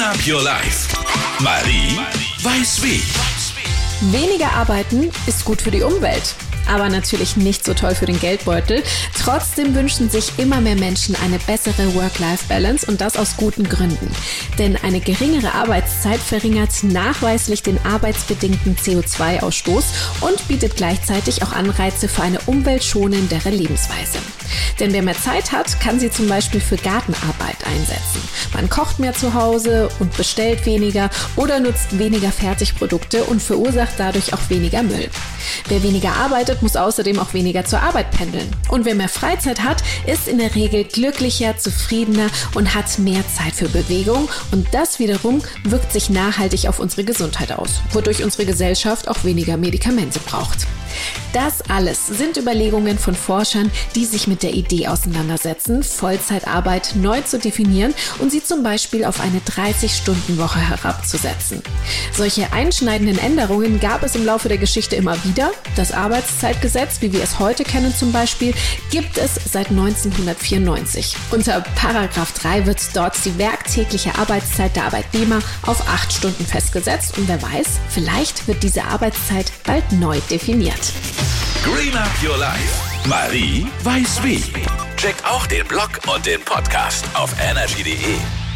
Up Your Life. Marie weiß wie. Weniger arbeiten ist gut für die Umwelt aber natürlich nicht so toll für den Geldbeutel. Trotzdem wünschen sich immer mehr Menschen eine bessere Work-Life-Balance und das aus guten Gründen. Denn eine geringere Arbeitszeit verringert nachweislich den arbeitsbedingten CO2-Ausstoß und bietet gleichzeitig auch Anreize für eine umweltschonendere Lebensweise. Denn wer mehr Zeit hat, kann sie zum Beispiel für Gartenarbeit einsetzen. Man kocht mehr zu Hause und bestellt weniger oder nutzt weniger Fertigprodukte und verursacht dadurch auch weniger Müll. Wer weniger arbeitet, muss außerdem auch weniger zur Arbeit pendeln. Und wer mehr Freizeit hat, ist in der Regel glücklicher, zufriedener und hat mehr Zeit für Bewegung. Und das wiederum wirkt sich nachhaltig auf unsere Gesundheit aus, wodurch unsere Gesellschaft auch weniger Medikamente braucht. Das alles sind Überlegungen von Forschern, die sich mit der Idee auseinandersetzen, Vollzeitarbeit neu zu definieren und sie zum Beispiel auf eine 30-Stunden-Woche herabzusetzen. Solche einschneidenden Änderungen gab es im Laufe der Geschichte immer wieder. Das Arbeitszeitgesetz, wie wir es heute kennen zum Beispiel, gibt es seit 1994. Unter Paragraph 3 wird dort die werktägliche Arbeitszeit der Arbeitnehmer auf acht Stunden festgesetzt und wer weiß, vielleicht wird diese Arbeitszeit bald neu definiert. Green Up Your Life. Marie weiß wie. Checkt auch den Blog und den Podcast auf energy.de.